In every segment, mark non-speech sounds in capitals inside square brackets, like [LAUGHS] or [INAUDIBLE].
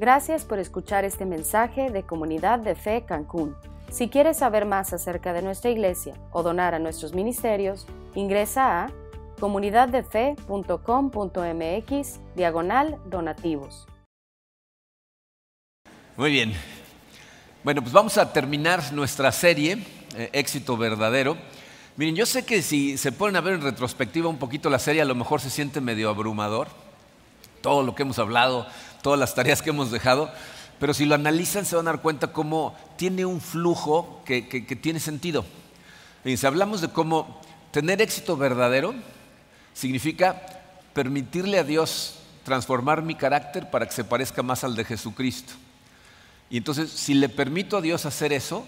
Gracias por escuchar este mensaje de Comunidad de Fe Cancún. Si quieres saber más acerca de nuestra iglesia o donar a nuestros ministerios, ingresa a comunidaddefe.com.mx diagonal donativos. Muy bien. Bueno, pues vamos a terminar nuestra serie, eh, Éxito Verdadero. Miren, yo sé que si se ponen a ver en retrospectiva un poquito la serie, a lo mejor se siente medio abrumador, todo lo que hemos hablado, todas las tareas que hemos dejado, pero si lo analizan se van a dar cuenta cómo tiene un flujo que, tiene sentido. Y si hablamos de cómo tener éxito verdadero significa permitirle a Dios transformar mi carácter para que se parezca más al de Jesucristo. Y entonces, si le permito a Dios hacer eso,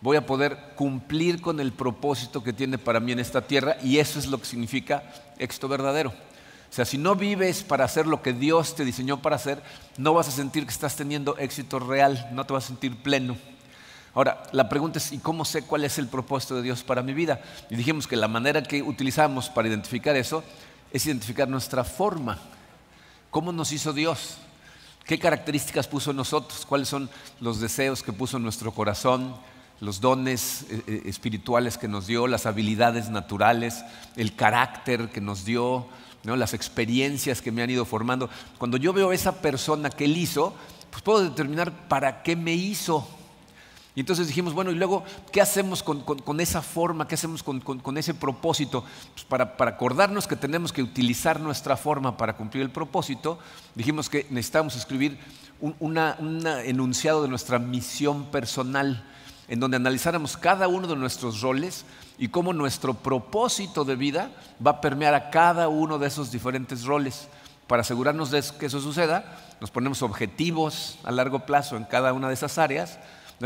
voy a poder cumplir con el propósito que tiene para mí en esta tierra y eso es lo que significa éxito verdadero. Sea, si no vives para hacer lo que Dios te diseñó para hacer, no vas a sentir que estás teniendo éxito real, no te vas a sentir pleno. Ahora, la pregunta es, ¿y cómo sé cuál es el propósito de Dios para mi vida? Y dijimos que la manera que utilizamos para identificar eso es identificar nuestra forma. ¿Cómo nos hizo Dios? ¿Qué características puso en nosotros? ¿Cuáles son los deseos que puso en nuestro corazón? los dones eh, eh, espirituales que nos dio, las habilidades naturales, el carácter que nos dio, las experiencias que me han ido formando. Cuando yo veo a esa persona que él hizo, pues puedo determinar para qué me hizo. Y entonces dijimos, bueno, y luego, ¿qué hacemos con, esa forma? ¿Qué hacemos con, ese propósito? Pues para, acordarnos que tenemos que utilizar nuestra forma para cumplir el propósito, dijimos que necesitamos escribir un enunciado de nuestra misión personal en donde analizáramos cada uno de nuestros roles y cómo nuestro propósito de vida va a permear a cada uno de esos diferentes roles. Para asegurarnos de que eso suceda, nos ponemos objetivos a largo plazo en cada una de esas áreas,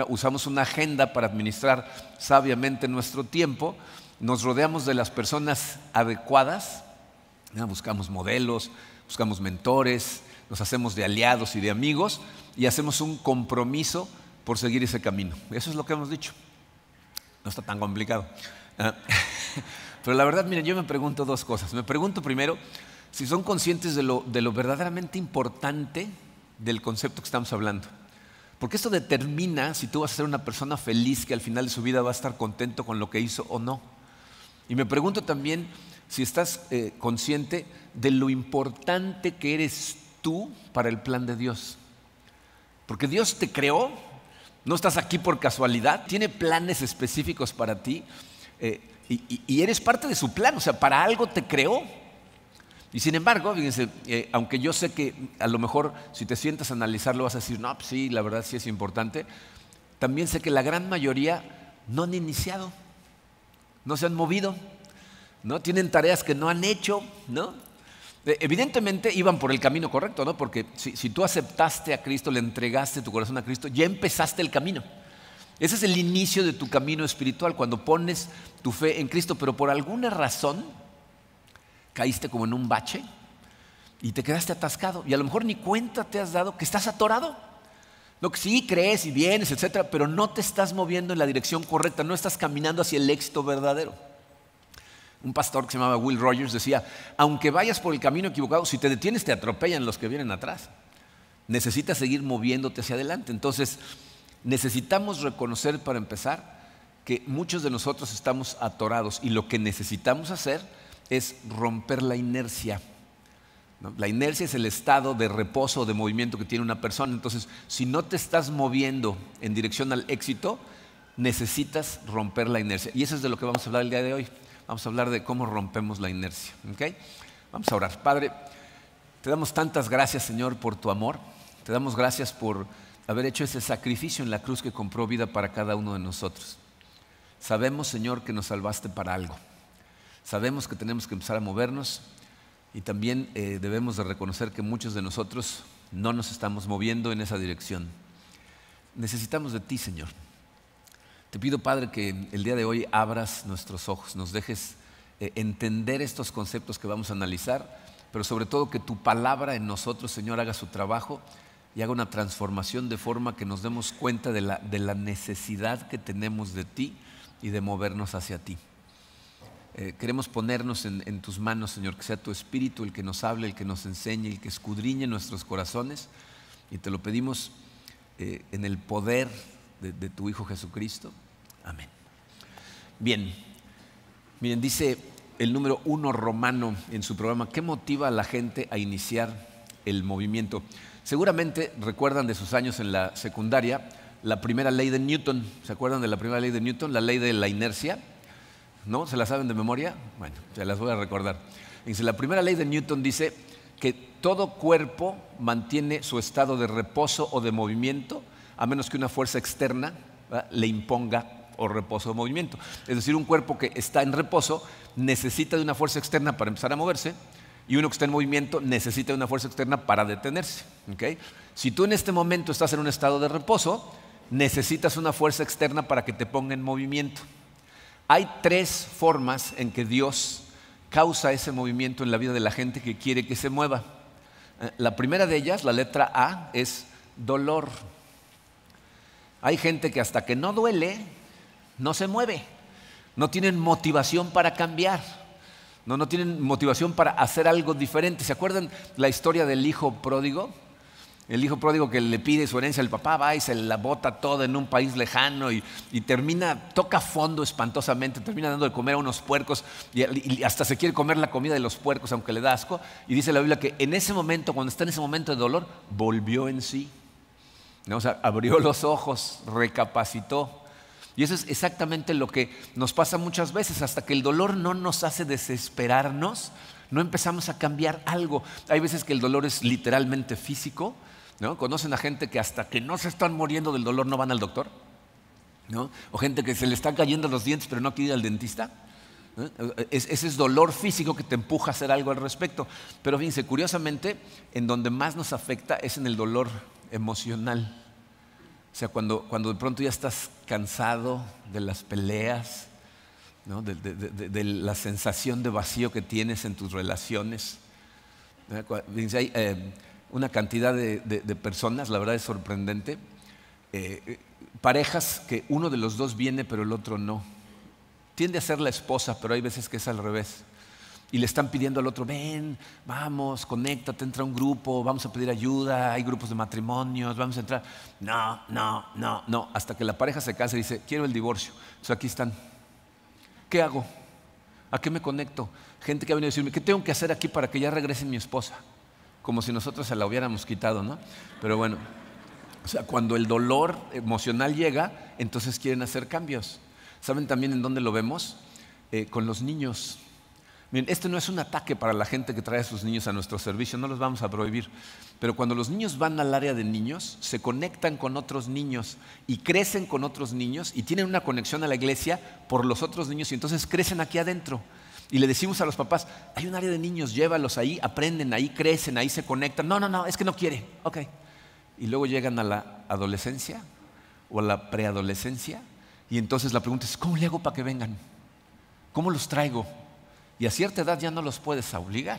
usamos una agenda para administrar sabiamente nuestro tiempo, nos rodeamos de las personas adecuadas, buscamos modelos, buscamos mentores, nos hacemos de aliados y de amigos y hacemos un compromiso por seguir ese camino. Eso es lo que hemos dicho. No está tan complicado. Ah, [LAUGHS] pero la verdad, miren, yo me pregunto dos cosas. Me pregunto primero si son conscientes de lo, de lo verdaderamente importante del concepto que estamos hablando. Porque esto determina si tú vas a ser una persona feliz que al final de su vida va a estar contento con lo que hizo o no. Y me pregunto también si estás eh, consciente de lo importante que eres tú para el plan de Dios. Porque Dios te creó no estás aquí por casualidad, tiene planes específicos para ti eh, y, eres parte de su plan, o sea, para algo te creó. Y sin embargo, fíjense, eh, aunque yo sé que a lo mejor si te sientas a analizarlo vas a decir, no, pues sí, la verdad sí es importante, también sé que la gran mayoría no han iniciado, no se han movido, ¿no? Tienen tareas que no han hecho, ¿no? Evidentemente iban por el camino correcto, ¿no? Porque si, tú aceptaste a Cristo, le entregaste tu corazón a Cristo, ya empezaste el camino. Ese es el inicio de tu camino espiritual, cuando pones tu fe en Cristo, pero por alguna razón caíste como en un bache y te quedaste atascado. Y a lo mejor ni cuenta te has dado que estás atorado. Lo que sí crees y vienes, etcétera, pero no te estás moviendo en la dirección correcta, no estás caminando hacia el éxito verdadero. Un pastor que se llamaba Will Rogers decía, aunque vayas por el camino equivocado, si te detienes te atropellan los que vienen atrás. Necesitas seguir moviéndote hacia adelante. Entonces, necesitamos reconocer para empezar que muchos de nosotros estamos atorados y lo que necesitamos hacer es romper la inercia. La inercia es el estado de reposo o de movimiento que tiene una persona. Entonces, si no te estás moviendo en dirección al éxito, necesitas romper la inercia. Y eso es de lo que vamos a hablar el día de hoy. Vamos a hablar de cómo rompemos la inercia. Vamos a orar. Padre, te damos tantas gracias, Señor, por tu amor. Te damos gracias por haber hecho ese sacrificio en la cruz que compró vida para cada uno de nosotros. Sabemos, Señor, que nos salvaste para algo. Sabemos que tenemos que empezar a movernos y también eh, debemos de reconocer que muchos de nosotros no nos estamos moviendo en esa dirección. Necesitamos de ti, Señor. Te pido, Padre, que el día de hoy abras nuestros ojos, nos dejes eh, entender estos conceptos que vamos a analizar, pero sobre todo que tu palabra en nosotros, Señor, haga su trabajo y haga una transformación de forma que nos demos cuenta de la, necesidad que tenemos de ti y de movernos hacia ti. Eh, queremos ponernos en, tus manos, Señor, que sea tu Espíritu el que nos hable, el que nos enseñe, el que escudriñe nuestros corazones Y te lo pedimos eh, en el poder de, tu Hijo Jesucristo. Amén. Bien, miren, dice el número uno romano en su programa, ¿qué motiva a la gente a iniciar el movimiento? Seguramente recuerdan de sus años en la secundaria la primera ley de Newton. ¿Se acuerdan de la primera ley de Newton? La ley de la inercia. ¿No? ¿Se la saben de memoria? Bueno, se las voy a recordar. Dice, la primera ley de Newton dice que todo cuerpo mantiene su estado de reposo o de movimiento a menos que una fuerza externa le imponga o reposo o movimiento. Es decir, un cuerpo que está en reposo necesita de una fuerza externa para empezar a moverse y uno que está en movimiento necesita de una fuerza externa para detenerse. Si tú en este momento estás en un estado de reposo, necesitas una fuerza externa para que te ponga en movimiento. Hay tres formas en que Dios causa ese movimiento en la vida de la gente que quiere que se mueva. Eh, la primera de ellas, la letra A, es dolor. Hay gente que hasta que no duele, no se mueve. No tienen motivación para cambiar. No, no tienen motivación para hacer algo diferente. ¿Se acuerdan la historia del hijo pródigo? El hijo pródigo que le pide su herencia al papá va y se la bota toda en un país lejano y, termina, toca fondo espantosamente, termina dando de comer a unos puercos y, hasta se quiere comer la comida de los puercos aunque le da asco. Y dice la Biblia que en ese momento, cuando está en ese momento de dolor, volvió en sí. O sea, abrió los ojos, recapacitó y eso es exactamente lo que nos pasa muchas veces, hasta que el dolor no nos hace desesperarnos, no empezamos a cambiar algo. Hay veces que el dolor es literalmente físico, ¿no? ¿Conocen a gente que hasta que no se están muriendo del dolor no van al doctor? ¿no? O gente que se le están cayendo los dientes pero no quiere ir al dentista. ese es dolor físico que te empuja a hacer algo al respecto. Pero fíjense, curiosamente, en donde más nos afecta es en el dolor emocional. O sea, cuando, cuando de pronto ya estás cansado de las peleas, de, la sensación de vacío que tienes en tus relaciones. Hay eh, una cantidad de, personas, la verdad es sorprendente, eh, parejas que uno de los dos viene pero el otro no. Tiende a ser la esposa, pero hay veces que es al revés y le están pidiendo al otro, ven, vamos, conéctate, entra a un grupo, vamos a pedir ayuda, hay grupos de matrimonios, vamos a entrar. No, no, no, no, hasta que la pareja se casa y dice, quiero el divorcio. Entonces aquí están. ¿Qué hago? ¿A qué me conecto? Gente que ha venido a decirme, ¿qué tengo que hacer aquí para que ya regrese mi esposa? Como si nosotros se la hubiéramos quitado, ¿no? Pero bueno, o sea, cuando el dolor emocional llega, entonces quieren hacer cambios. ¿Saben también en dónde lo vemos? Eh, con los niños. Miren, este no es un ataque para la gente que trae a sus niños a nuestro servicio, no los vamos a prohibir. Pero cuando los niños van al área de niños, se conectan con otros niños y crecen con otros niños y tienen una conexión a la iglesia por los otros niños y entonces crecen aquí adentro. Y le decimos a los papás, hay un área de niños, llévalos ahí, aprenden, ahí crecen, ahí se conectan. No, no, no, es que no quiere. Ok. Y luego llegan a la adolescencia o a la preadolescencia y entonces la pregunta es, ¿cómo le hago para que vengan? ¿Cómo los traigo? Y a cierta edad ya no los puedes obligar.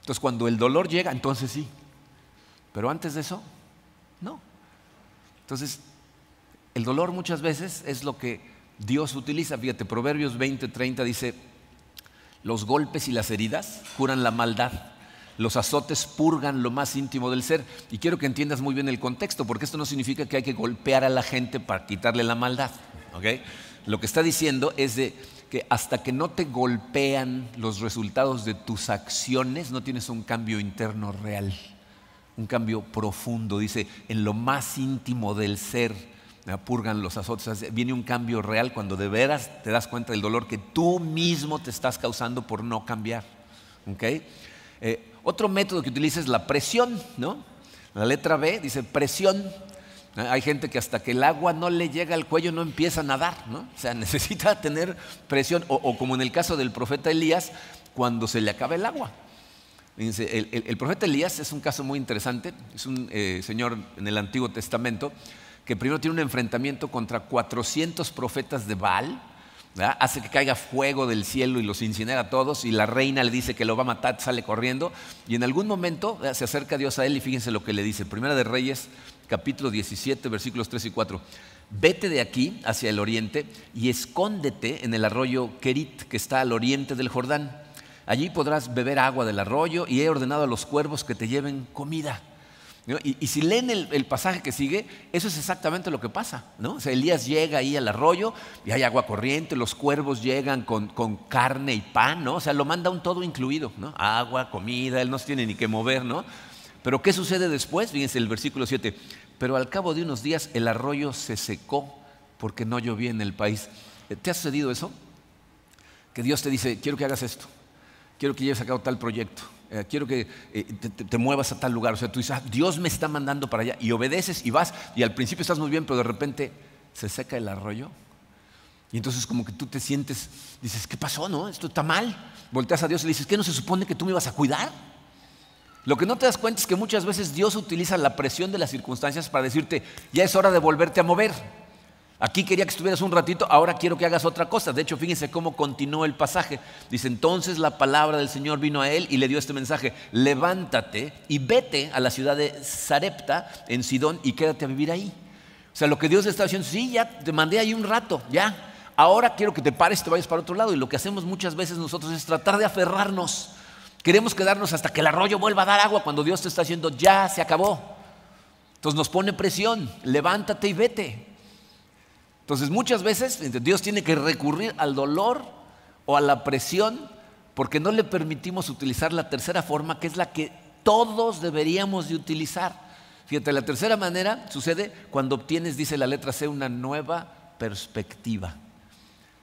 Entonces cuando el dolor llega, entonces sí. Pero antes de eso, no. Entonces, el dolor muchas veces es lo que Dios utiliza. Fíjate, Proverbios 20, 30 dice, los golpes y las heridas curan la maldad. Los azotes purgan lo más íntimo del ser. Y quiero que entiendas muy bien el contexto, porque esto no significa que hay que golpear a la gente para quitarle la maldad. Lo que está diciendo es de que hasta que no te golpean los resultados de tus acciones, no tienes un cambio interno real, un cambio profundo. Dice, en lo más íntimo del ser, purgan los azotes. Viene un cambio real cuando de veras te das cuenta del dolor que tú mismo te estás causando por no cambiar. Eh, otro método que utiliza es la presión, ¿no? La letra B dice presión. Hay gente que hasta que el agua no le llega al cuello no empieza a nadar, ¿no? O sea, [LAUGHS] necesita tener presión, o, como en el caso del profeta Elías, cuando se le acaba el agua. el, profeta Elías es un caso muy interesante, es un eh, señor en el Antiguo Testamento que primero tiene un enfrentamiento contra 400 profetas de Baal, hace que caiga fuego del cielo y los incinera a todos, y la reina le dice que lo va a matar, sale corriendo, y en algún momento se acerca Dios a él y fíjense lo que le dice, Primera de Reyes capítulo 17, versículos 3 y 4. Vete de aquí hacia el oriente y escóndete en el arroyo Kerit, que está al oriente del Jordán. Allí podrás beber agua del arroyo y he ordenado a los cuervos que te lleven comida. Y, si leen el, pasaje que sigue, eso es exactamente lo que pasa. ¿no? Elías llega ahí al arroyo y hay agua corriente, los cuervos llegan con, carne y pan, ¿no? O sea, lo manda un todo incluido, ¿no? Agua, comida, él no se tiene ni que mover, ¿no? Pero ¿qué sucede después? Fíjense el versículo 7. Pero al cabo de unos días el arroyo se secó porque no llovía en el país. ¿Te ha sucedido eso? Que Dios te dice, quiero que hagas esto, quiero que lleves a cabo tal proyecto, eh, quiero que eh, te, muevas a tal lugar. O sea, tú dices, ah, Dios me está mandando para allá y obedeces y vas y al principio estás muy bien, pero de repente se seca el arroyo. Y entonces como que tú te sientes, dices, ¿qué pasó? No, esto está mal. Volteas a Dios y le dices, ¿qué no se supone que tú me ibas a cuidar? Lo que no te das cuenta es que muchas veces Dios utiliza la presión de las circunstancias para decirte, ya es hora de volverte a mover. Aquí quería que estuvieras un ratito, ahora quiero que hagas otra cosa. De hecho, fíjense cómo continuó el pasaje. Dice, entonces la palabra del Señor vino a él y le dio este mensaje, levántate y vete a la ciudad de Sarepta, en Sidón, y quédate a vivir ahí. O sea, lo que Dios está diciendo, sí, ya te mandé ahí un rato, ya. Ahora quiero que te pares te vayas para otro lado. Y lo que hacemos muchas veces nosotros es tratar de aferrarnos. Queremos quedarnos hasta que el arroyo vuelva a dar agua cuando Dios te está diciendo, ya se acabó. Entonces nos pone presión, levántate y vete. Entonces muchas veces Dios tiene que recurrir al dolor o a la presión porque no le permitimos utilizar la tercera forma que es la que todos deberíamos de utilizar. Fíjate, la tercera manera sucede cuando obtienes, dice la letra C, una nueva perspectiva.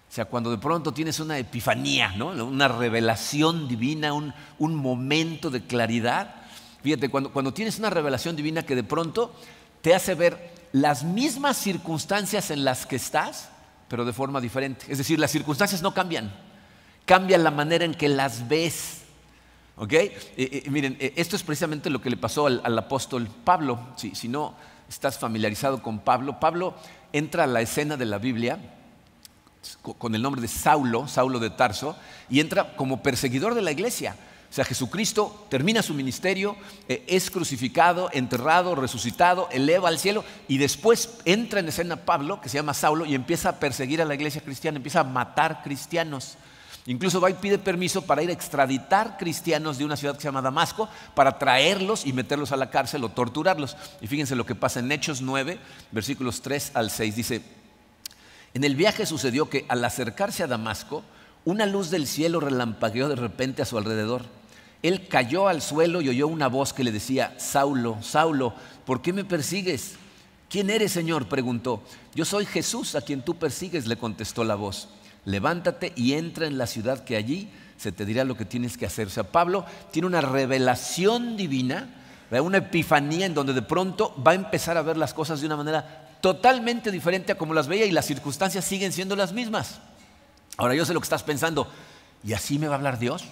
O sea, cuando de pronto tienes una epifanía, ¿no? una revelación divina, un, un momento de claridad. Fíjate, cuando, cuando tienes una revelación divina que de pronto te hace ver las mismas circunstancias en las que estás, pero de forma diferente. Es decir, las circunstancias no cambian, cambia la manera en que las ves. ¿Ok? miren, esto es precisamente lo que le pasó al, apóstol Pablo. Si, si, no estás familiarizado con Pablo, Pablo entra a la escena de la Biblia con el nombre de Saulo, Saulo de Tarso, y entra como perseguidor de la iglesia. O sea, Jesucristo termina su ministerio, eh, es crucificado, enterrado, resucitado, eleva al cielo y después entra en escena Pablo, que se llama Saulo, y empieza a perseguir a la iglesia cristiana, empieza a matar cristianos. Incluso va y pide permiso para ir a extraditar cristianos de una ciudad que se llama Damasco, para traerlos y meterlos a la cárcel o torturarlos. Y fíjense lo que pasa en Hechos 9, versículos 3 al 6. Dice, en el viaje sucedió que al acercarse a Damasco, una luz del cielo relampagueó de repente a su alrededor. Él cayó al suelo y oyó una voz que le decía, Saulo, Saulo, ¿por qué me persigues? ¿Quién eres, Señor? preguntó. Yo soy Jesús a quien tú persigues, le contestó la voz. Levántate y entra en la ciudad que allí se te dirá lo que tienes que hacer. O sea, Pablo tiene una revelación divina, una epifanía en donde de pronto va a empezar a ver las cosas de una manera totalmente diferente a como las veía y las circunstancias siguen siendo las mismas. Ahora yo sé lo que estás pensando. ¿Y así me va a hablar Dios?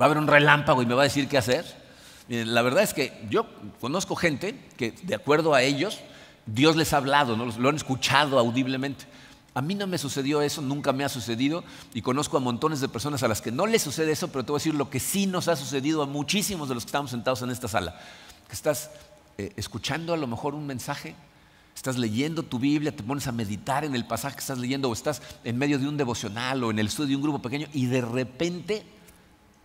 ¿Va a haber un relámpago y me va a decir qué hacer? la verdad es que yo conozco gente que, de acuerdo a ellos, Dios les ha hablado, ¿no? lo han escuchado audiblemente. A mí no me sucedió eso, nunca me ha sucedido y conozco a montones de personas a las que no les sucede eso, pero te voy a decir lo que sí nos ha sucedido a muchísimos de los que estamos sentados en esta sala. Que estás eh, escuchando a lo mejor un mensaje Estás leyendo tu Biblia, te pones a meditar en el pasaje que estás leyendo o estás en medio de un devocional o en el estudio de un grupo pequeño y de repente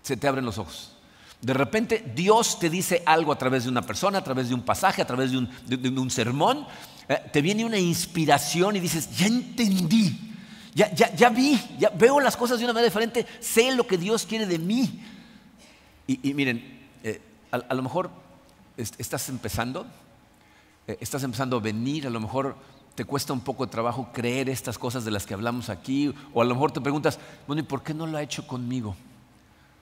se te abren los ojos. De repente Dios te dice algo a través de una persona, a través de un pasaje, a través de un, sermón. Eh, te viene una inspiración y dices, ya entendí, ya, ya, vi, ya veo las cosas de una manera diferente, sé lo que Dios quiere de mí. Y, miren, eh, a lo mejor estás empezando eh, estás empezando a venir, a lo mejor te cuesta un poco de trabajo creer estas cosas de las que hablamos aquí, o a lo mejor te preguntas, bueno, ¿y por qué no lo ha hecho conmigo?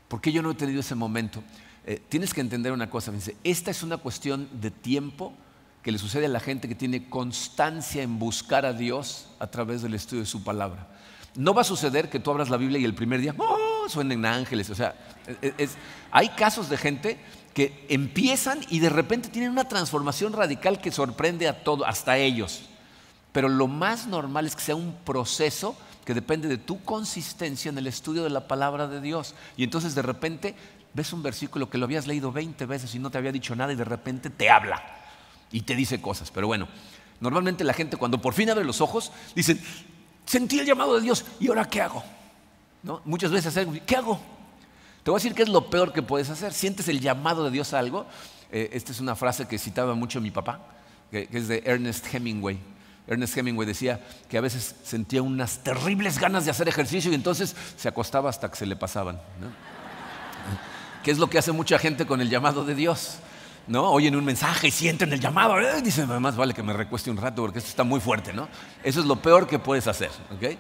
¿Por qué yo no he tenido ese momento? Eh, tienes que entender una cosa, esta es una cuestión de tiempo que le sucede a la gente que tiene constancia en buscar a Dios a través del estudio de su palabra. No va a suceder que tú abras la Biblia y el primer día, ¡oh! suenen ángeles. O sea, hay casos de gente que empiezan y de repente tienen una transformación radical que sorprende a todos, hasta ellos. Pero lo más normal es que sea un proceso que depende de tu consistencia en el estudio de la palabra de Dios. Y entonces de repente ves un versículo que lo habías leído 20 veces y no te había dicho nada y de repente te habla y te dice cosas. Pero bueno, normalmente la gente cuando por fin abre los ojos dicen, sentí el llamado de Dios y ahora qué hago. ¿No? Muchas veces, ¿qué hago? Te voy a decir qué es lo peor que puedes hacer. Sientes el llamado de Dios a algo Eh, esta es una frase que citaba mucho mi papá, que, es de Ernest Hemingway. Ernest Hemingway decía que a veces sentía unas terribles ganas de hacer ejercicio y entonces se acostaba hasta que se le pasaban. que es lo que hace mucha gente con el llamado de Dios. ¿no? Oyen un mensaje y sienten el llamado. y dicen, más vale que me recueste un rato porque esto está muy fuerte, ¿no? Eso es lo peor que puedes hacer, ¿ok?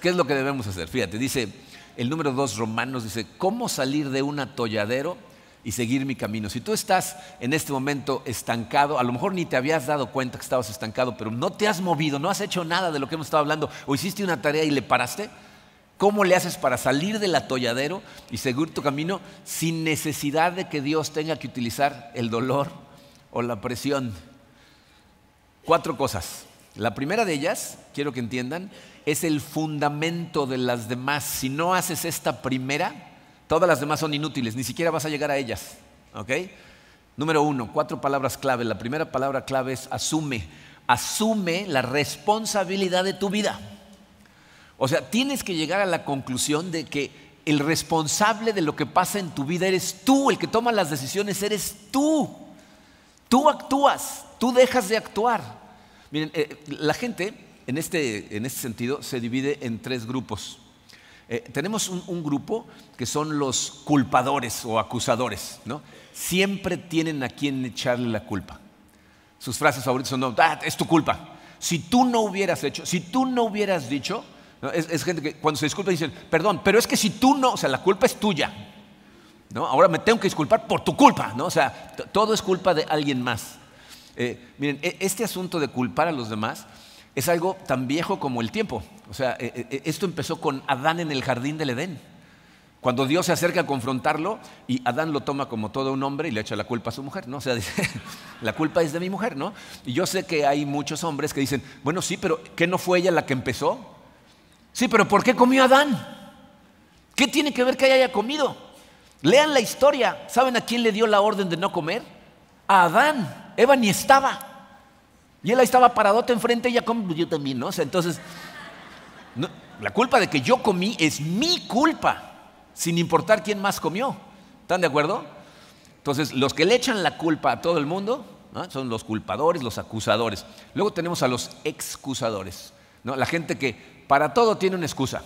¿Qué es lo que debemos hacer? Fíjate, dice el número dos Romanos, dice, ¿cómo salir de un atolladero y seguir mi camino? Si tú estás en este momento estancado, a lo mejor ni te habías dado cuenta que estabas estancado, pero no te has movido, no has hecho nada de lo que hemos estado hablando, o hiciste una tarea y le paraste, ¿Cómo le haces para salir del atolladero y seguir tu camino sin necesidad de que Dios tenga que utilizar el dolor o la presión? Cuatro cosas. La primera de ellas, quiero que entiendan, es el fundamento de las demás. Si no haces esta primera, todas las demás son inútiles, ni siquiera vas a llegar a ellas. ¿Ok? Número uno, cuatro palabras clave. La primera palabra clave es asume. Asume la responsabilidad de tu vida. O sea, tienes que llegar a la conclusión de que el responsable de lo que pasa en tu vida eres tú, el que toma las decisiones eres tú. Tú actúas, tú dejas de actuar. Miren, eh, la gente en este, en este, sentido se divide en tres grupos. Eh, tenemos un, grupo que son los culpadores o acusadores, ¿no? Siempre tienen a quien echarle la culpa. Sus frases favoritas son, no, ah, es tu culpa. Si tú no hubieras hecho, si tú no hubieras dicho, es, gente que cuando se disculpa dicen, perdón, pero es que si tú no, o sea, la culpa es tuya. ¿no? Ahora me tengo que disculpar por tu culpa, ¿no? O sea, todo es culpa de alguien más. Eh, miren, e, este asunto de culpar a los demás es algo tan viejo como el tiempo. O sea, e, e, esto empezó con Adán en el jardín del Edén. Cuando Dios se acerca a confrontarlo y Adán lo toma como todo un hombre y le echa la culpa a su mujer, ¿no? O sea, [LAUGHS] dice, la culpa es de mi mujer, ¿no? Y yo sé que hay muchos hombres que dicen, bueno, sí, pero ¿qué no fue ella la que empezó? Sí, pero ¿por qué comió Adán? ¿Qué tiene que ver que haya comido? Lean la historia. ¿Saben a quién le dio la orden de no comer? A Adán. Eva ni estaba. Y él ahí estaba paradota enfrente, ella pues yo también, ¿no? O sea, entonces, la culpa de que yo comí es mi culpa, sin importar quién más comió. ¿Están de acuerdo? Entonces, los que le echan la culpa a todo el mundo son los culpadores, los acusadores. Luego tenemos a los excusadores, ¿no? la gente que para todo tiene una excusa.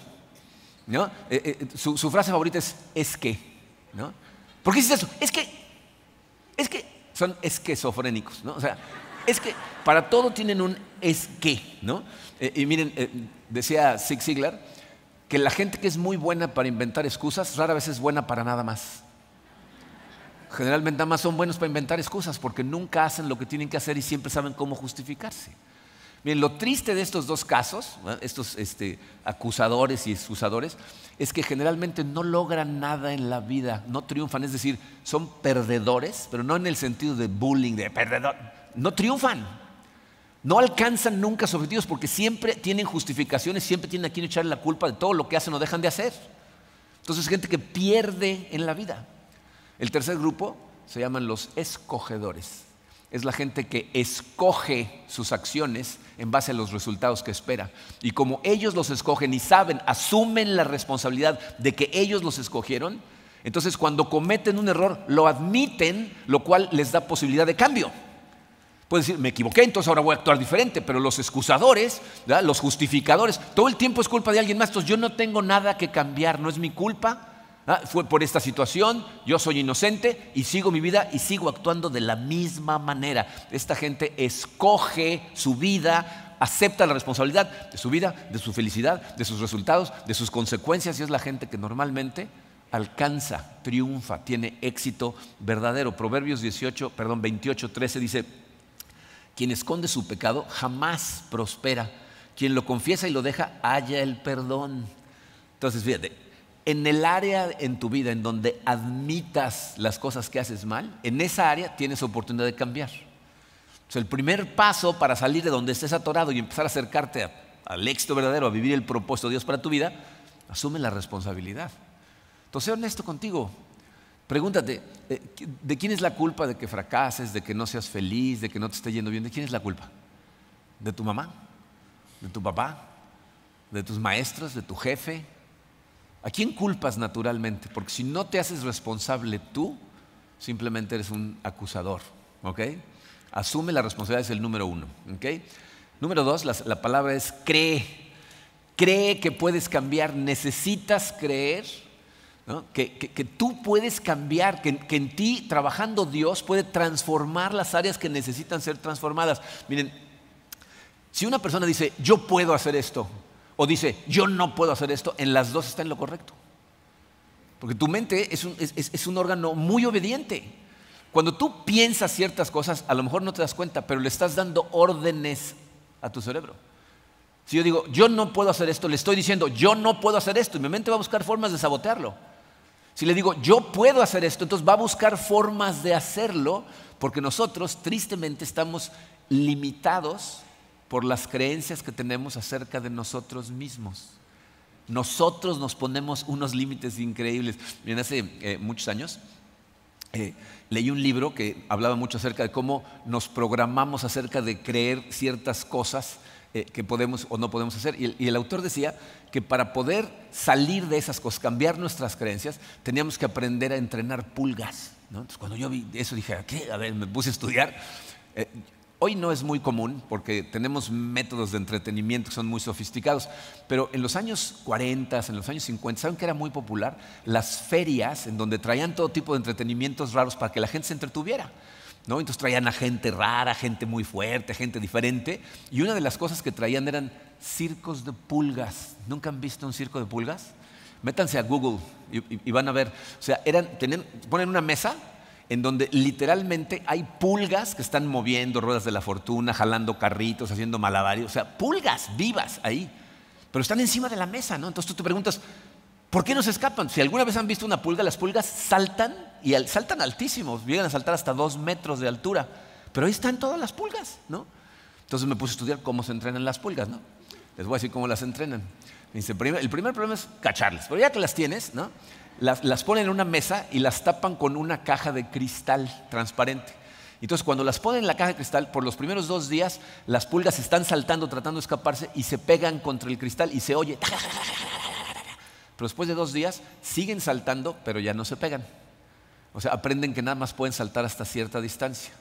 ¿no? Eh, eh, su, frase favorita es es que. ¿no? ¿Por qué dices eso? Es que, es que son esquizofrénicos. ¿no? O sea, es que para todo tienen un es que. ¿no? Eh, y miren, decía Zig Ziglar que la gente que es muy buena para inventar excusas rara vez es buena para nada más. Generalmente nada más son buenos para inventar excusas porque nunca hacen lo que tienen que hacer y siempre saben cómo justificarse. Bien, lo triste de estos dos casos, estos este, acusadores y excusadores, es que generalmente no logran nada en la vida, no triunfan, es decir, son perdedores, pero no en el sentido de bullying, de perdedor, no triunfan, no alcanzan nunca sus objetivos porque siempre tienen justificaciones, siempre tienen a quien echarle la culpa de todo lo que hacen o dejan de hacer. Entonces, gente que pierde en la vida. El tercer grupo se llaman los escogedores es la gente que escoge sus acciones en base a los resultados que espera. Y como ellos los escogen y saben, asumen la responsabilidad de que ellos los escogieron, entonces cuando cometen un error lo admiten, lo cual les da posibilidad de cambio. Pueden decir, me equivoqué, entonces ahora voy a actuar diferente, pero los excusadores, los justificadores, todo el tiempo es culpa de alguien más, entonces yo no tengo nada que cambiar, no es mi culpa, fue por esta situación, yo soy inocente y sigo mi vida y sigo actuando de la misma manera. Esta gente escoge su vida, acepta la responsabilidad de su vida, de su felicidad, de sus resultados, de sus consecuencias y es la gente que normalmente alcanza, triunfa, tiene éxito verdadero. Proverbios 18, perdón, 28, 13 dice, quien esconde su pecado jamás prospera. Quien lo confiesa y lo deja, halla el perdón. Entonces, fíjate, en el área en tu vida en donde admitas las cosas que haces mal, en esa área tienes oportunidad de cambiar. el primer paso para salir de donde estés atorado y empezar a acercarte al éxito verdadero, a vivir el propósito de Dios para tu vida, asume la responsabilidad. Entonces, sé honesto contigo. Pregúntate, eh, ¿de quién es la culpa de que fracases, de que no seas feliz, de que no te esté yendo bien? ¿De quién es la culpa? ¿De tu mamá? ¿De tu papá? ¿De tus maestros? ¿De tu jefe? ¿A quién culpas naturalmente? Porque si no te haces responsable tú, simplemente eres un acusador. ¿Ok? Asume la responsabilidad, es el número uno. ¿Ok? Número dos, la, palabra es cree. Cree que puedes cambiar. Necesitas creer que, tú puedes cambiar, que, en ti, trabajando Dios, puede transformar las áreas que necesitan ser transformadas. Miren, si una persona dice, yo puedo hacer esto, o dice, yo no puedo hacer esto, en las dos está en lo correcto. Porque tu mente es un, es, un, órgano muy obediente. Cuando tú piensas ciertas cosas, a lo mejor no te das cuenta, pero le estás dando órdenes a tu cerebro. Si yo digo, yo no puedo hacer esto, le estoy diciendo, yo no puedo hacer esto, y mi mente va a buscar formas de sabotearlo. Si le digo, yo puedo hacer esto, entonces va a buscar formas de hacerlo, porque nosotros tristemente estamos limitados por las creencias que tenemos acerca de nosotros mismos. Nosotros nos ponemos unos límites increíbles. Hace eh, muchos años eh, leí un libro que hablaba mucho acerca de cómo nos programamos acerca de creer ciertas cosas eh, que podemos o no podemos hacer. Y el, autor decía que para poder salir de esas cosas, cambiar nuestras creencias, teníamos que aprender a entrenar pulgas. Entonces, cuando yo vi eso dije, ¿qué? A ver, me puse a estudiar. Hoy no es muy común porque tenemos métodos de entretenimiento que son muy sofisticados, pero en los años 40, en los años 50, ¿saben que era muy popular? Las ferias en donde traían todo tipo de entretenimientos raros para que la gente se entretuviera. ¿No? Entonces traían a gente rara, gente muy fuerte, gente diferente. Y una de las cosas que traían eran circos de pulgas. ¿Nunca han visto un circo de pulgas? Métanse a Google y, van a ver. O sea, eran, ponen una mesa en donde literalmente hay pulgas que están moviendo ruedas de la fortuna, jalando carritos, haciendo malabares, o sea, pulgas vivas ahí, pero están encima de la mesa, ¿no? Entonces tú te preguntas, ¿por qué no se escapan? Si alguna vez han visto una pulga, las pulgas saltan y saltan altísimos, llegan a saltar hasta dos metros de altura, pero ahí están todas las pulgas, ¿no? Entonces me puse a estudiar cómo se entrenan las pulgas, ¿no? Les voy a decir cómo las entrenan. el primer problema es cacharlas, pero ya que las tienes, ¿no? las, ponen en una mesa y las tapan con una caja de cristal transparente. Entonces, cuando las ponen en la caja de cristal, por los primeros dos días, las pulgas están saltando, tratando de escaparse y se pegan contra el cristal y se oye. Pero después de dos días, siguen saltando, pero ya no se pegan. O sea, aprenden que nada más pueden saltar hasta cierta distancia.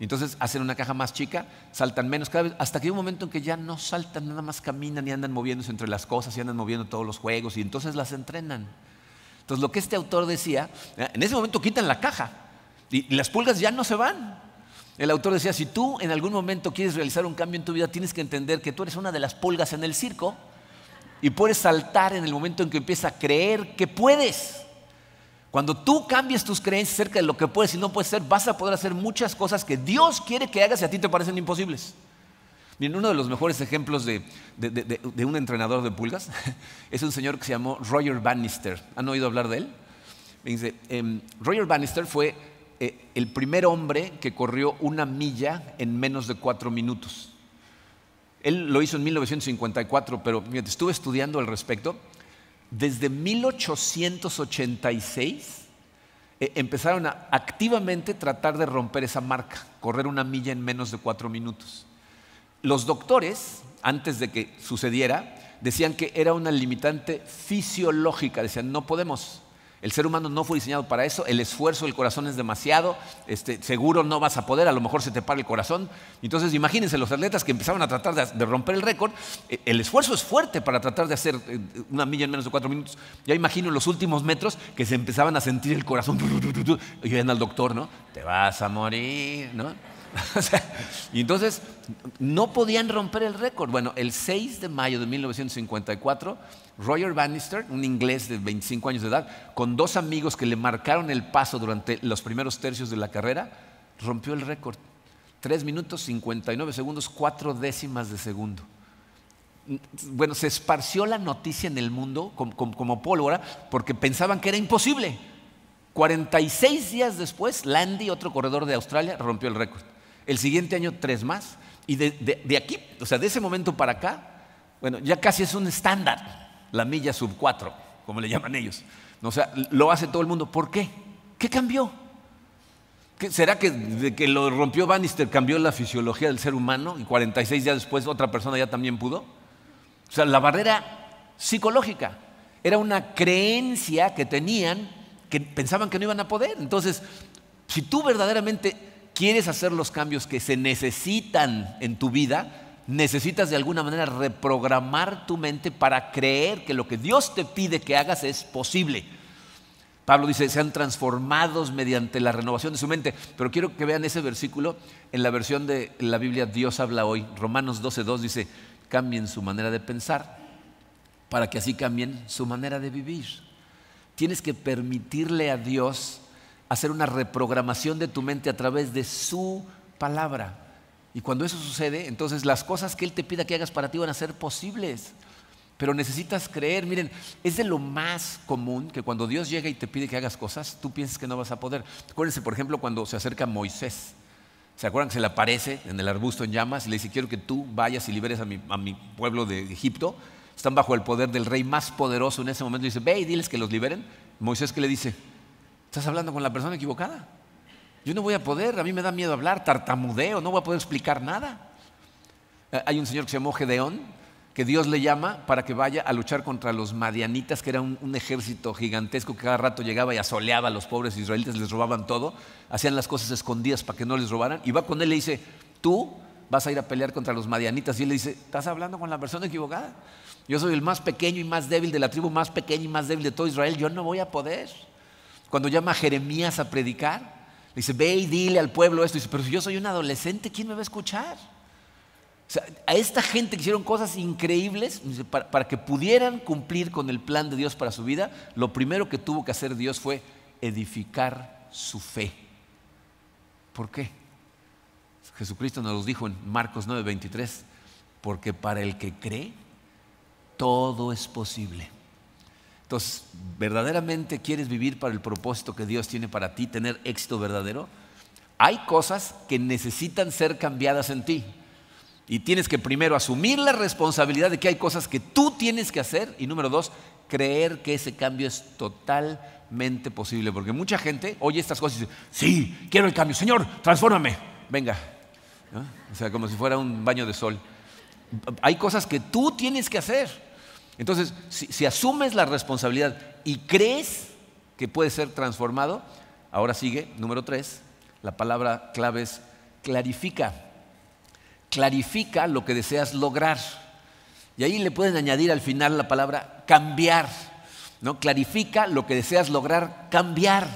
Entonces hacen una caja más chica, saltan menos cada vez, hasta que hay un momento en que ya no saltan, nada más caminan y andan moviéndose entre las cosas y andan moviendo todos los juegos y entonces las entrenan. Entonces, lo que este autor decía, en ese momento quitan la caja y las pulgas ya no se van. El autor decía, si tú en algún momento quieres realizar un cambio en tu vida, tienes que entender que tú eres una de las pulgas en el circo y puedes saltar en el momento en que empiezas a creer que puedes. Cuando tú cambies tus creencias acerca de lo que puedes y no puedes ser, vas a poder hacer muchas cosas que Dios quiere que hagas y a ti te parecen imposibles. Miren, uno de los mejores ejemplos de, un entrenador de pulgas [LAUGHS] es un señor que se llamó Roger Bannister. ¿Han oído hablar de él? Dice, em, Roger Bannister fue eh, el primer hombre que corrió una milla en menos de cuatro minutos. Él lo hizo en 1954, pero estuve estudiando al respecto. Desde 1886 eh, empezaron a activamente tratar de romper esa marca, correr una milla en menos de cuatro minutos. Los doctores, antes de que sucediera, decían que era una limitante fisiológica, decían, no podemos. El ser humano no fue diseñado para eso, el esfuerzo del corazón es demasiado, este, seguro no vas a poder, a lo mejor se te para el corazón. Entonces imagínense los atletas que empezaban a tratar de, romper el récord, eh, el esfuerzo es fuerte para tratar de hacer eh, una milla en menos de cuatro minutos. Ya imagino los últimos metros que se empezaban a sentir el corazón, [LAUGHS] y ven al doctor, ¿no? Te vas a morir, ¿no? [LAUGHS] y entonces no podían romper el récord. Bueno, el 6 de mayo de 1954, Roger Bannister, un inglés de 25 años de edad, con dos amigos que le marcaron el paso durante los primeros tercios de la carrera, rompió el récord. 3 minutos 59 segundos, 4 décimas de segundo. Bueno, se esparció la noticia en el mundo como, como pólvora porque pensaban que era imposible. 46 días después, Landy, otro corredor de Australia, rompió el récord. El siguiente año tres más. Y de, aquí, o sea, de ese momento para acá, bueno, ya casi es un estándar, la milla sub 4, como le llaman ellos. O sea, lo hace todo el mundo. ¿Por qué? ¿Qué cambió? ¿Será que de que lo rompió Bannister cambió la fisiología del ser humano y 46 días después otra persona ya también pudo? O sea, la barrera psicológica era una creencia que tenían que pensaban que no iban a poder. Entonces, Si tú verdaderamente quieres hacer los cambios que se necesitan en tu vida, necesitas de alguna manera reprogramar tu mente para creer que lo que Dios te pide que hagas es posible. Pablo dice, sean transformados mediante la renovación de su mente. Pero quiero que vean ese versículo en la versión de la Biblia Dios habla hoy. Romanos 12.2 dice, cambien su manera de pensar para que así cambien su manera de vivir. Tienes que permitirle a Dios hacer una reprogramación de tu mente a través de su palabra. Y cuando eso sucede, entonces las cosas que Él te pida que hagas para ti van a ser posibles. Pero necesitas creer, miren, es de lo más común que cuando Dios llega y te pide que hagas cosas, tú piensas que no vas a poder. Acuérdense, por ejemplo, cuando se acerca Moisés. ¿Se acuerdan que se le aparece en el arbusto en llamas y le dice, quiero que tú vayas y liberes a mi, a mi pueblo de Egipto? Están bajo el poder del rey más poderoso en ese momento. Y dice, ve y diles que los liberen. Moisés, ¿qué le dice? Estás hablando con la persona equivocada. Yo no voy a poder, a mí me da miedo hablar, tartamudeo, no voy a poder explicar nada. Eh, hay un señor que se llamó Gedeón, que Dios le llama para que vaya a luchar contra los madianitas, que era un, ejército gigantesco que cada rato llegaba y asoleaba a los pobres israelitas, les robaban todo, hacían las cosas escondidas para que no les robaran. Y va con él y le dice, tú vas a ir a pelear contra los madianitas. Y él le dice, estás hablando con la persona equivocada. Yo soy el más pequeño y más débil de la tribu más pequeña y más débil de todo Israel, yo no voy a poder. Cuando llama a Jeremías a predicar, dice, ve y dile al pueblo esto. dice, pero si yo soy un adolescente, ¿quién me va a escuchar? a esta gente que hicieron cosas increíbles para, para, que pudieran cumplir con el plan de Dios para su vida, lo primero que tuvo que hacer Dios fue edificar su fe. ¿Por qué? Jesucristo nos lo dijo en Marcos 9:23, porque para el que cree, todo es posible. Entonces, ¿verdaderamente quieres vivir para el propósito que Dios tiene para ti, tener éxito verdadero? Hay cosas que necesitan ser cambiadas en ti. Y tienes que primero asumir la responsabilidad de que hay cosas que tú tienes que hacer. Y número dos, creer que ese cambio es totalmente posible. Porque mucha gente oye estas cosas y dice, sí, quiero el cambio. Señor, transfórmame. Venga. O sea, como si fuera un baño de sol. Hay cosas que tú tienes que hacer. Entonces, si, asumes la responsabilidad y crees que puede ser transformado, ahora sigue, número tres, la palabra clave es clarifica. Clarifica lo que deseas lograr. Y ahí le pueden añadir al final la palabra cambiar. ¿no? Clarifica lo que deseas lograr, cambiar.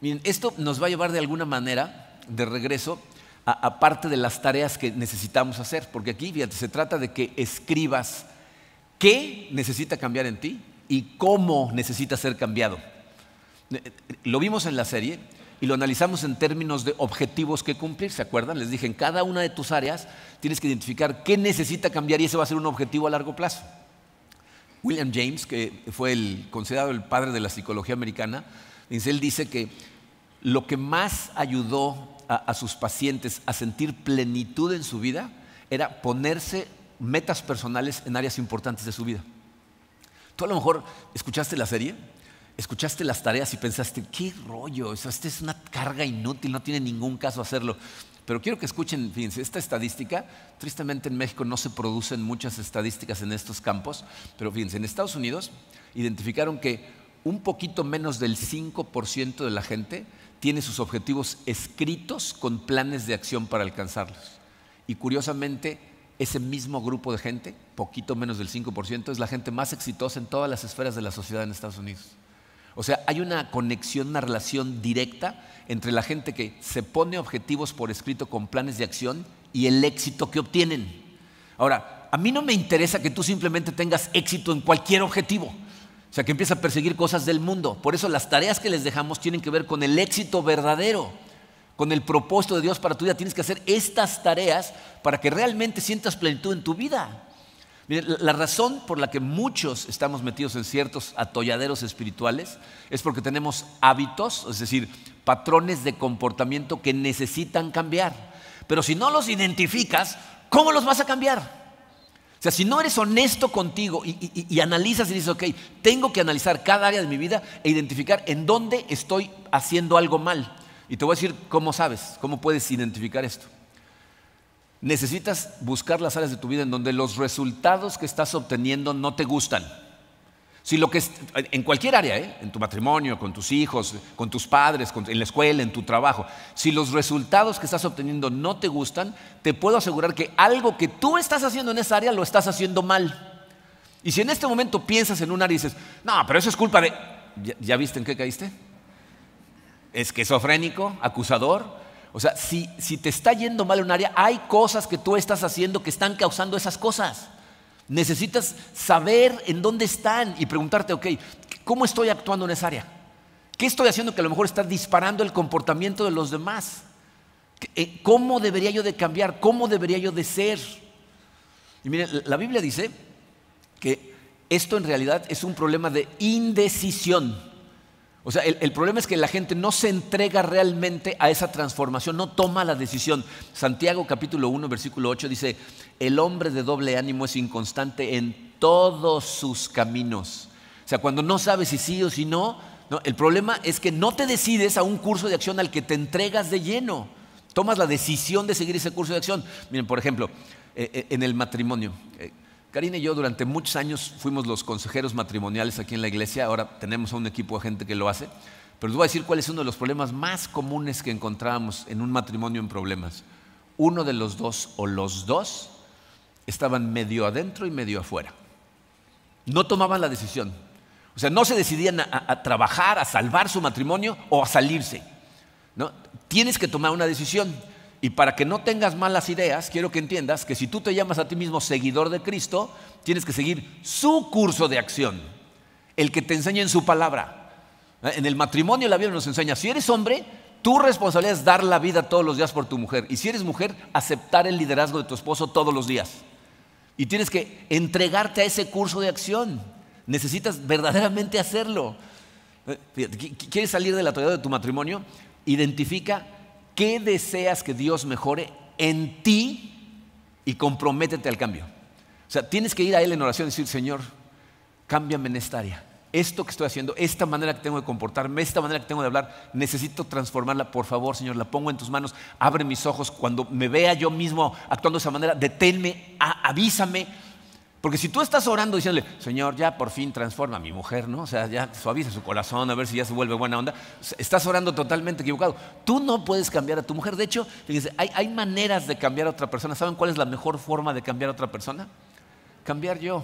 Miren, esto nos va a llevar de alguna manera de regreso a, parte de las tareas que necesitamos hacer, porque aquí, se trata de que escribas qué necesita cambiar en ti y cómo necesita ser cambiado. Lo vimos en la serie y lo analizamos en términos de objetivos que cumplir, ¿se acuerdan? Les dije, en cada una de tus áreas tienes que identificar qué necesita cambiar y ese va a ser un objetivo a largo plazo. William James, que fue el, considerado el padre de la psicología americana, él dice que lo que más ayudó a sus pacientes a sentir plenitud en su vida era ponerse metas personales en áreas importantes de su vida. Tú a lo mejor escuchaste la serie, escuchaste las tareas y pensaste, qué rollo, esta es una carga inútil, no tiene ningún caso hacerlo. Pero quiero que escuchen, fíjense, esta estadística, tristemente en México no se producen muchas estadísticas en estos campos, pero fíjense, en Estados Unidos identificaron que un poquito menos del 5% de la gente tiene sus objetivos escritos con planes de acción para alcanzarlos. Y curiosamente, ese mismo grupo de gente, poquito menos del 5%, es la gente más exitosa en todas las esferas de la sociedad en Estados Unidos. O sea, hay una conexión, una relación directa entre la gente que se pone objetivos por escrito con planes de acción y el éxito que obtienen. Ahora, a mí no me interesa que tú simplemente tengas éxito en cualquier objetivo. O sea, que empieces a perseguir cosas del mundo. Por eso las tareas que les dejamos tienen que ver con el éxito verdadero con el propósito de Dios para tu vida, tienes que hacer estas tareas para que realmente sientas plenitud en tu vida. la razón por la que muchos estamos metidos en ciertos atolladeros espirituales es porque tenemos hábitos, es decir, patrones de comportamiento que necesitan cambiar. Pero si no los identificas, ¿cómo los vas a cambiar? O sea, si no eres honesto contigo y, y, analizas y dices, ok, tengo que analizar cada área de mi vida e identificar en dónde estoy haciendo algo mal. Y te voy a decir cómo sabes, cómo puedes identificar esto. Necesitas buscar las áreas de tu vida en donde los resultados que estás obteniendo no te gustan. Si lo que en cualquier área, ¿eh? en tu matrimonio, con tus hijos, con tus padres, en la escuela, en tu trabajo, si los resultados que estás obteniendo no te gustan, te puedo asegurar que algo que tú estás haciendo en esa área lo estás haciendo mal. Y si en este momento piensas en un área y dices, no, pero eso es culpa de... ¿Ya, viste en qué caíste? Esquizofrénico, acusador. O sea, si, si te está yendo mal en un área, hay cosas que tú estás haciendo que están causando esas cosas. Necesitas saber en dónde están y preguntarte, ok, ¿cómo estoy actuando en esa área? ¿Qué estoy haciendo que a lo mejor está disparando el comportamiento de los demás? Eh, ¿Cómo debería yo de cambiar? ¿Cómo debería yo de ser? Y miren, la Biblia dice que esto en realidad es un problema de indecisión. O sea, el, problema es que la gente no se entrega realmente a esa transformación, no toma la decisión. Santiago capítulo 1, versículo 8 dice, el hombre de doble ánimo es inconstante en todos sus caminos. O sea, cuando no sabes si sí o si no, no, el problema es que no te decides a un curso de acción al que te entregas de lleno. Tomas la decisión de seguir ese curso de acción. Miren, por ejemplo, eh, eh, en el matrimonio. Eh, Karina y yo durante muchos años fuimos los consejeros matrimoniales aquí en la iglesia, ahora tenemos a un equipo de gente que lo hace, pero les voy a decir cuál es uno de los problemas más comunes que encontrábamos en un matrimonio en problemas. Uno de los dos o los dos estaban medio adentro y medio afuera. No tomaban la decisión. O sea, no se decidían a, trabajar, a salvar su matrimonio o a salirse. ¿no? Tienes que tomar una decisión. Y para que no tengas malas ideas, quiero que entiendas que si tú te llamas a ti mismo seguidor de Cristo, tienes que seguir su curso de acción, el que te enseña en su palabra. En el matrimonio la Biblia nos enseña, si eres hombre, tu responsabilidad es dar la vida todos los días por tu mujer. Y si eres mujer, aceptar el liderazgo de tu esposo todos los días. Y tienes que entregarte a ese curso de acción. Necesitas verdaderamente hacerlo. ¿Quieres salir de la toalla de tu matrimonio? Identifica ¿Qué deseas que Dios mejore en ti y comprométete al cambio? O sea, tienes que ir a Él en oración y decir, Señor, cámbiame en esta área. Esto que estoy haciendo, esta manera que tengo de comportarme, esta manera que tengo de hablar, necesito transformarla. Por favor, Señor, la pongo en tus manos. Abre mis ojos. Cuando me vea yo mismo actuando de esa manera, deténme, avísame porque si tú estás orando diciéndole, Señor, ya por fin transforma a mi mujer, ¿no? O sea, ya suaviza su corazón a ver si ya se vuelve buena onda, estás orando totalmente equivocado. Tú no puedes cambiar a tu mujer. De hecho, fíjense, hay, hay maneras de cambiar a otra persona. ¿Saben cuál es la mejor forma de cambiar a otra persona? Cambiar yo.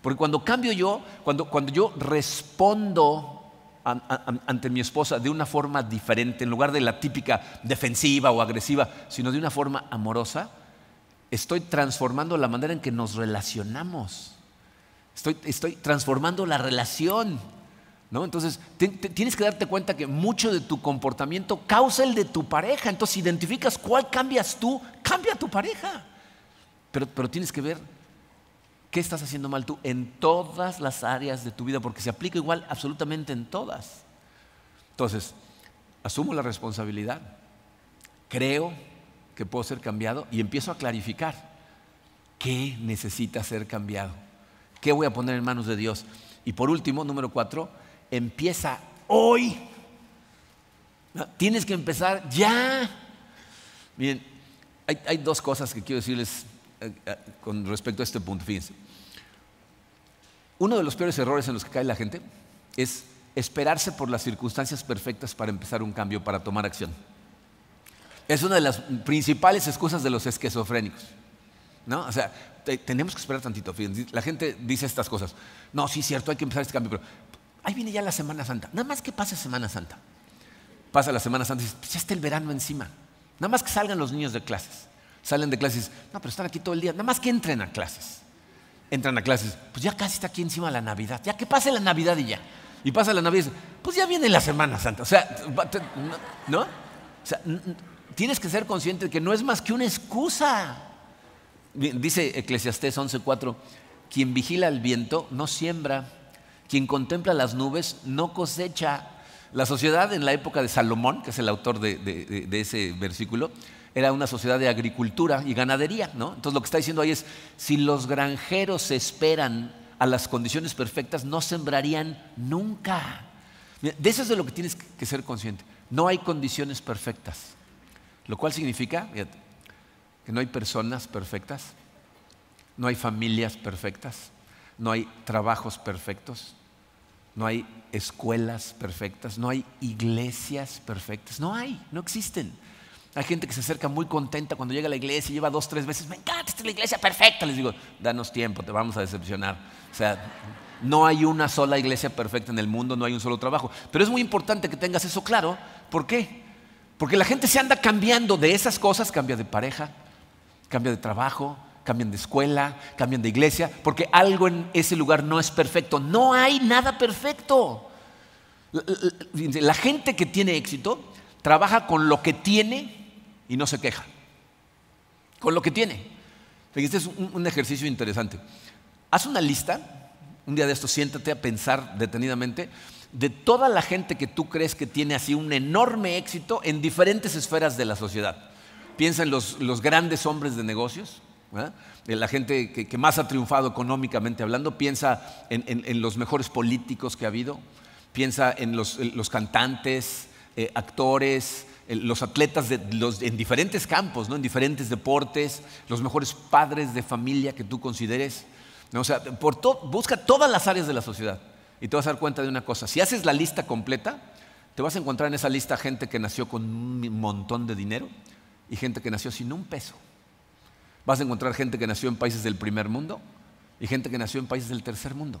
Porque cuando cambio yo, cuando, cuando yo respondo ante mi esposa de una forma diferente, en lugar de la típica defensiva o agresiva, sino de una forma amorosa, estoy transformando la manera en que nos relacionamos. Estoy, transformando la relación. ¿no? Entonces, tienes que darte cuenta que mucho de tu comportamiento causa el de tu pareja. Entonces, si identificas cuál cambias tú, cambia tu pareja. Pero, pero tienes que ver qué estás haciendo mal tú en todas las áreas de tu vida, porque se aplica igual absolutamente en todas. Entonces, asumo la responsabilidad. Creo que puedo ser cambiado y empiezo a clarificar qué necesita ser cambiado, qué voy a poner en manos de Dios. Y por último, número cuatro, empieza hoy. tienes que empezar ya. Miren, hay, dos cosas que quiero decirles eh, eh, con respecto a este punto. Fíjense. Uno de los peores errores en los que cae la gente es esperarse por las circunstancias perfectas para empezar un cambio, para tomar acción. Es una de las principales excusas de los esquizofrénicos. ¿no? O sea, tenemos que esperar tantito. La gente dice estas cosas. No, sí, cierto, hay que empezar este cambio, pero ahí viene ya la Semana Santa. Nada más que pase Semana Santa. Pasa la Semana Santa y dices, pues ya está el verano encima. Nada más que salgan los niños de clases. Salen de clases, no, pero están aquí todo el día. Nada más que entren a clases. Entran a clases, pues ya casi está aquí encima la Navidad. Ya que pase la Navidad y ya. Y pasa la Navidad y dice, pues ya viene la Semana Santa. O sea, ¿no? O sea, tienes que ser consciente de que no es más que una excusa. Dice Eclesiastés 11:4, quien vigila el viento no siembra, quien contempla las nubes no cosecha. La sociedad en la época de Salomón, que es el autor de, ese versículo, era una sociedad de agricultura y ganadería. ¿no? Entonces lo que está diciendo ahí es, si los granjeros esperan a las condiciones perfectas, no sembrarían nunca. De eso es de lo que tienes que ser consciente. No hay condiciones perfectas. Lo cual significa que no hay personas perfectas, no hay familias perfectas, no hay trabajos perfectos, no hay escuelas perfectas, no hay iglesias perfectas, no hay, no existen. Hay gente que se acerca muy contenta cuando llega a la iglesia y lleva dos, tres veces, me encanta, esta es la iglesia perfecta. Les digo, danos tiempo, te vamos a decepcionar. O sea, no hay una sola iglesia perfecta en el mundo, no hay un solo trabajo. Pero es muy importante que tengas eso claro. ¿Por qué? Porque la gente se anda cambiando de esas cosas, cambia de pareja, cambia de trabajo, cambian de escuela, cambian de iglesia, porque algo en ese lugar no es perfecto. No hay nada perfecto. La gente que tiene éxito trabaja con lo que tiene y no se queja. Con lo que tiene. Este es un, ejercicio interesante. Haz una lista, un día de esto siéntate a pensar detenidamente, de toda la gente que tú crees que tiene así un enorme éxito en diferentes esferas de la sociedad. Piensa en los, grandes hombres de negocios, en la gente que, más ha triunfado económicamente hablando, piensa en, los mejores políticos que ha habido, piensa en los, cantantes, eh, actores, los atletas en diferentes campos, ¿no? en diferentes deportes, los mejores padres de familia que tú consideres. O sea, busca todas las áreas de la sociedad y te vas a dar cuenta de una cosa. Si haces la lista completa, te vas a encontrar en esa lista gente que nació con un montón de dinero y gente que nació sin un peso. Vas a encontrar gente que nació en países del primer mundo y gente que nació en países del tercer mundo.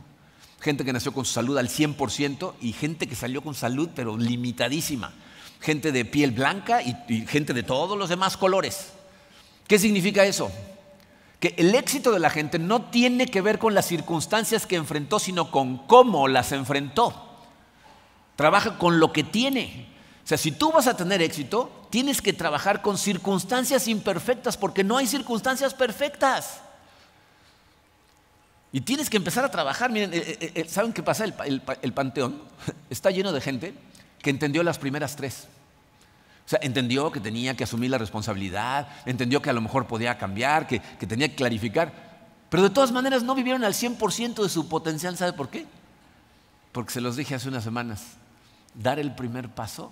Gente que nació con salud al 100% y gente que salió con salud pero limitadísima gente de piel blanca y, gente de todos los demás colores. ¿Qué significa eso? Que el éxito de la gente no tiene que ver con las circunstancias que enfrentó, sino con cómo las enfrentó. Trabaja con lo que tiene. O sea, si tú vas a tener éxito, tienes que trabajar con circunstancias imperfectas, porque no hay circunstancias perfectas. Y tienes que empezar a trabajar. Miren, eh, eh, eh, ¿saben qué pasa? el panteón [LAUGHS] está lleno de gente que entendió las primeras tres. O sea, entendió que tenía que asumir la responsabilidad, entendió que a lo mejor podía cambiar, que, tenía que clarificar, pero de todas maneras no vivieron al 100% de su potencial. ¿Sabe por qué? Porque se los dije hace unas semanas, dar el primer paso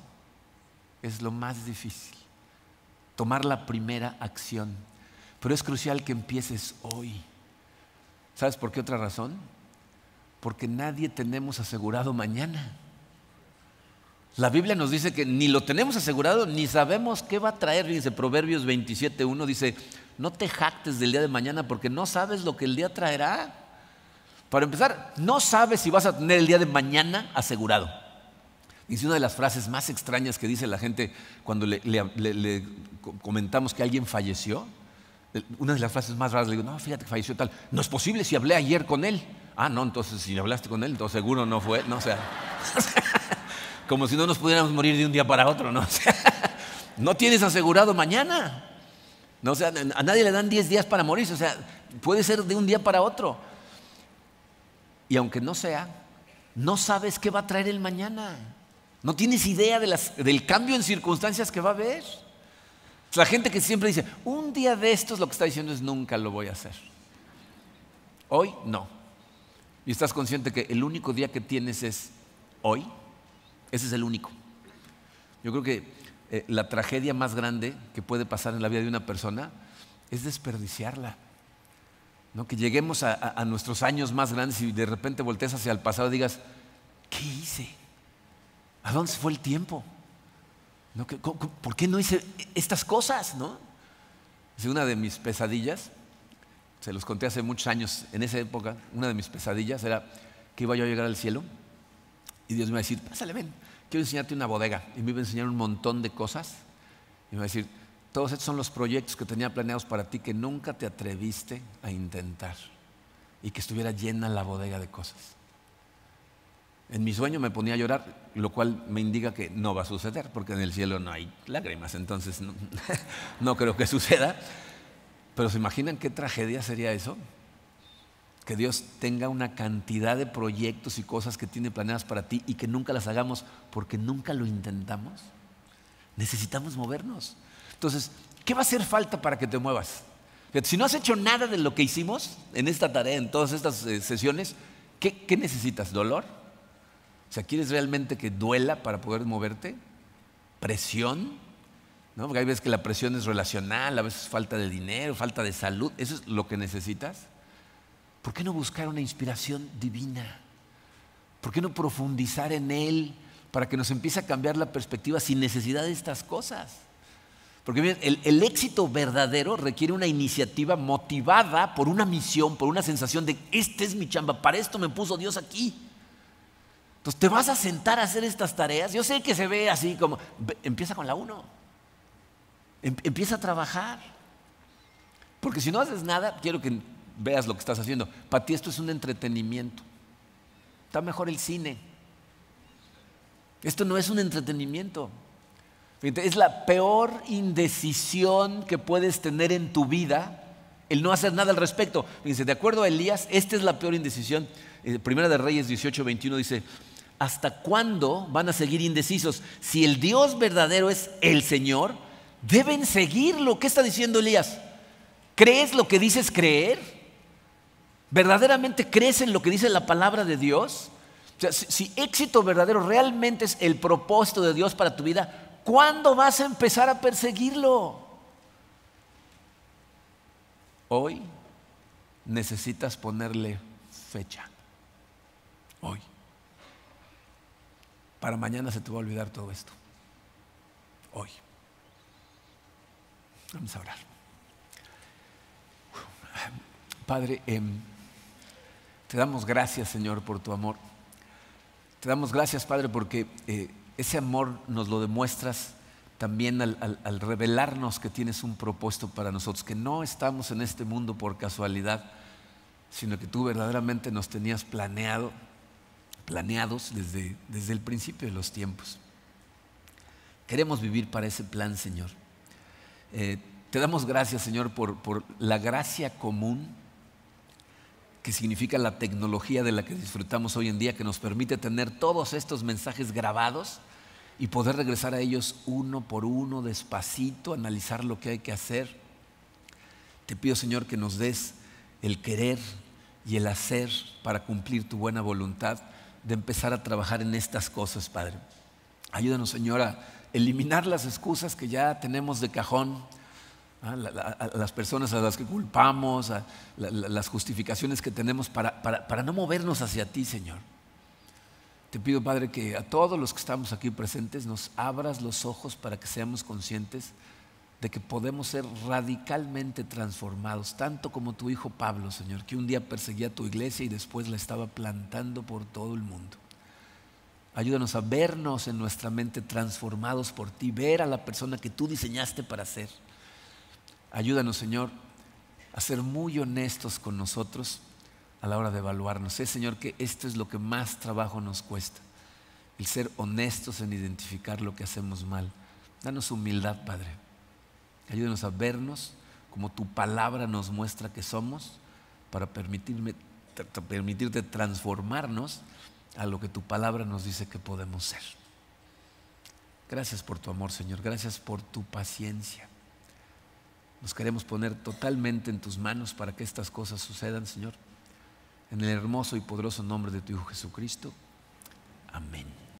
es lo más difícil, tomar la primera acción, pero es crucial que empieces hoy. ¿Sabes por qué otra razón? Porque nadie tenemos asegurado mañana. La Biblia nos dice que ni lo tenemos asegurado, ni sabemos qué va a traer. Dice Proverbios 27.1 dice, no te jactes del día de mañana porque no sabes lo que el día traerá. Para empezar, no sabes si vas a tener el día de mañana asegurado. Dice una de las frases más extrañas que dice la gente cuando le, comentamos que alguien falleció. Una de las frases más raras le digo, no, fíjate que falleció tal. No es posible si hablé ayer con él. Ah, no, entonces si hablaste con él, entonces seguro no fue. No, o sea, [LAUGHS] como si no nos pudiéramos morir de un día para otro, ¿no? [LAUGHS] no tienes asegurado mañana. No, o sea, a nadie le dan 10 días para morirse, o sea, puede ser de un día para otro. Y aunque no sea, no sabes qué va a traer el mañana. No tienes idea del cambio en circunstancias que va a haber. La gente que siempre dice, un día de estos lo que está diciendo es nunca lo voy a hacer. Hoy no. Y estás consciente que el único día que tienes es hoy. Ese es el único. Yo creo que eh, la tragedia más grande que puede pasar en la vida de una persona es desperdiciarla. ¿no? Que lleguemos a, nuestros años más grandes y de repente voltees hacia el pasado y digas, ¿qué hice? ¿A dónde se fue el tiempo? ¿Por qué no hice estas cosas? ¿no? Es una de mis pesadillas, se los conté hace muchos años, en esa época, una de mis pesadillas era que iba yo a llegar al cielo y Dios me va a decir, pásale, ven, quiero enseñarte una bodega. Y me iba a enseñar un montón de cosas. Y me va a decir, todos estos son los proyectos que tenía planeados para ti que nunca te atreviste a intentar. Y que estuviera llena la bodega de cosas. En mi sueño me ponía a llorar, lo cual me indica que no va a suceder, porque en el cielo no hay lágrimas, entonces no, [LAUGHS] no creo que suceda. Pero ¿se imaginan qué tragedia sería eso? Que Dios tenga una cantidad de proyectos y cosas que tiene planeadas para ti y que nunca las hagamos porque nunca lo intentamos. Necesitamos movernos. Entonces, ¿qué va a hacer falta para que te muevas? Si no has hecho nada de lo que hicimos en esta tarea, en todas estas eh, sesiones, ¿qué, necesitas? ¿Dolor? O sea, ¿quieres realmente que duela para poder moverte? ¿Presión? ¿No? Porque hay veces que la presión es relacional, a veces falta de dinero, falta de salud. ¿Eso es lo que necesitas? ¿Por qué no buscar una inspiración divina? ¿Por qué no profundizar en Él para que nos empiece a cambiar la perspectiva sin necesidad de estas cosas? Porque el, el, éxito verdadero requiere una iniciativa motivada por una misión, por una sensación de, este es mi chamba, para esto me puso Dios aquí. Entonces, ¿te vas a sentar a hacer estas tareas? Yo sé que se ve así como, empieza con la uno, em, empieza a trabajar. Porque si no haces nada, quiero que veas lo que estás haciendo. Para ti esto es un entretenimiento. Está mejor el cine. Esto no es un entretenimiento. Es la peor indecisión que puedes tener en tu vida el no hacer nada al respecto. Fíjense, de acuerdo a Elías, esta es la peor indecisión. Eh, Primera de Reyes 18, 21 dice, ¿hasta cuándo van a seguir indecisos? Si el Dios verdadero es el Señor, deben seguirlo. ¿Qué está diciendo Elías? ¿Crees lo que dices creer? ¿Verdaderamente crees en lo que dice la palabra de Dios? Si, si éxito verdadero realmente es el propósito de Dios para tu vida, ¿Cuándo vas a empezar a perseguirlo? Hoy necesitas ponerle fecha. Hoy. Para mañana se te va a olvidar todo esto. Hoy. Vamos a orar. Padre, em, te damos gracias, Señor, por tu amor. Te damos gracias, Padre, porque eh, ese amor nos lo demuestras también al, revelarnos que tienes un propósito para nosotros, que no estamos en este mundo por casualidad, sino que tú verdaderamente nos tenías planeado, planeados desde, desde el principio de los tiempos. Queremos vivir para ese plan, Señor. Eh, te damos gracias, Señor, por, por la gracia común que significa la tecnología de la que disfrutamos hoy en día, que nos permite tener todos estos mensajes grabados y poder regresar a ellos uno por uno, despacito, analizar lo que hay que hacer. Te pido, Señor, que nos des el querer y el hacer para cumplir tu buena voluntad de empezar a trabajar en estas cosas, Padre. Ayúdanos, Señor, a eliminar las excusas que ya tenemos de cajón a, las personas a las que culpamos, las justificaciones que tenemos para, para no movernos hacia ti, Señor. Te pido, Padre, que a todos los que estamos aquí presentes nos abras los ojos para que seamos conscientes de que podemos ser radicalmente transformados, tanto como tu hijo Pablo, Señor, que un día perseguía tu iglesia y después la estaba plantando por todo el mundo. Ayúdanos a vernos en nuestra mente transformados por ti, ver a la persona que tú diseñaste para ser Ayúdanos, Señor, a ser muy honestos con nosotros a la hora de evaluarnos. Sé, Señor, que esto es lo que más trabajo nos cuesta, el ser honestos en identificar lo que hacemos mal. Danos humildad, Padre. Ayúdanos a vernos como tu palabra nos muestra que somos para permitirte transformarnos a lo que tu palabra nos dice que podemos ser. Gracias por tu amor, Señor. Gracias por tu paciencia. Nos queremos poner totalmente en tus manos para que estas cosas sucedan, Señor. En el hermoso y poderoso nombre de tu Hijo Jesucristo. Amén.